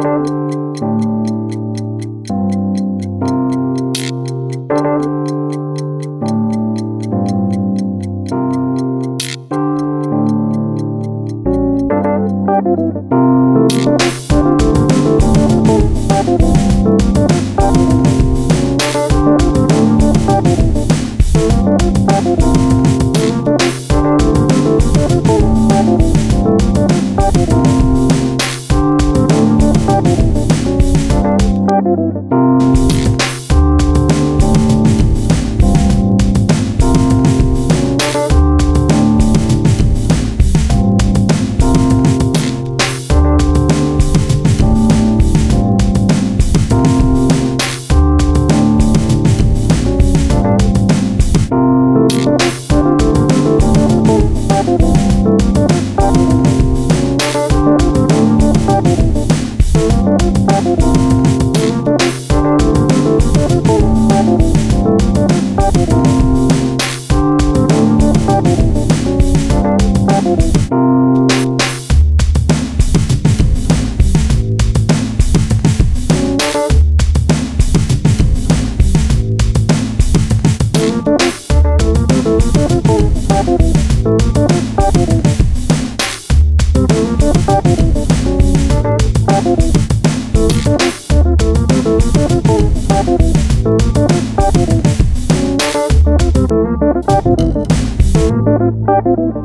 Thank Thank